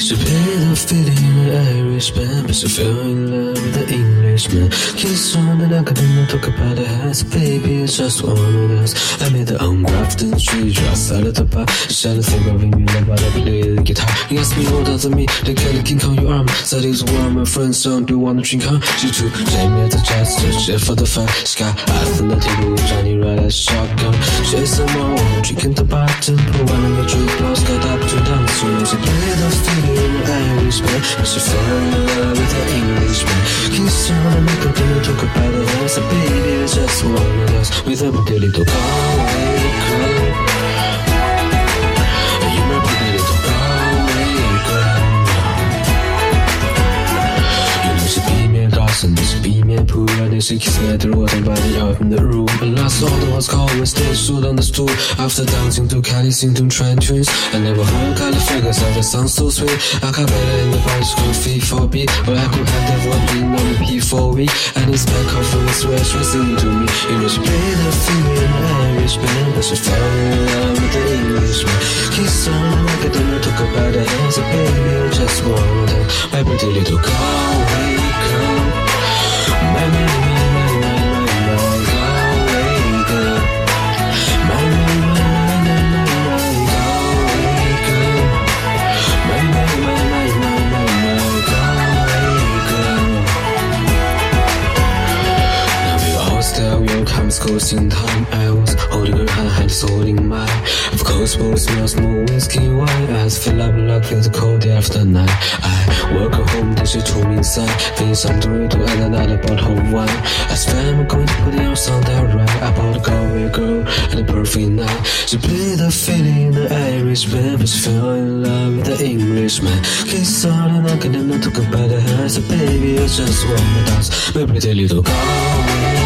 She played the feeling the Irishman, but she fell in love with the Englishman. Kiss on and I couldn't talk about the house, baby, it's just one of us. I made the ungrafted tree, just out of the bar. Shut the thing of me, like while I play the guitar. He asked me what does it mean, the Kelly King on your arm. Said he's one my friends don't do wanna drink, huh? She too, Jamie at the chest, shit for the fun. Sky, ice on the table, Johnny right as shotgun. She's some more, drinking the bottom, put one in the jukebox, got up to dance. She played the feeling in the Irishman, but she fell in love with the Englishman. Kiss on and make a talk about the house, a baby, just one of us. With a little Galway girl. Pooh, and she kissed me at the road and body out in the room. And last order was called when stay stood on the stool. After dancing to Kelly sing to trend tunes. I never heard California sound that sounds so sweet. I got better in the boys called fee for B. But I could have never been on the P for week. And it's back off from the sweat, she singing to me. You know she played the female Irish band, but she fell in love with the Englishman. Kiss on the then I talk about the hands, a baby, young, comes close in time. I was holding her hand, hand is holding mine. Of course, both smells more whiskey wine. Eyes fill up like feels cold after night. I walk home, then she told me inside. Think something to add another bottle of wine. I swear I'm going to put it on that right. I bought a Galway girl and a perfect night. She played the feeling in the Irish band, but she fell in love with the Englishman. Kiss on and I can not talk about the hands. Baby, I just want to dance. My pretty little Galway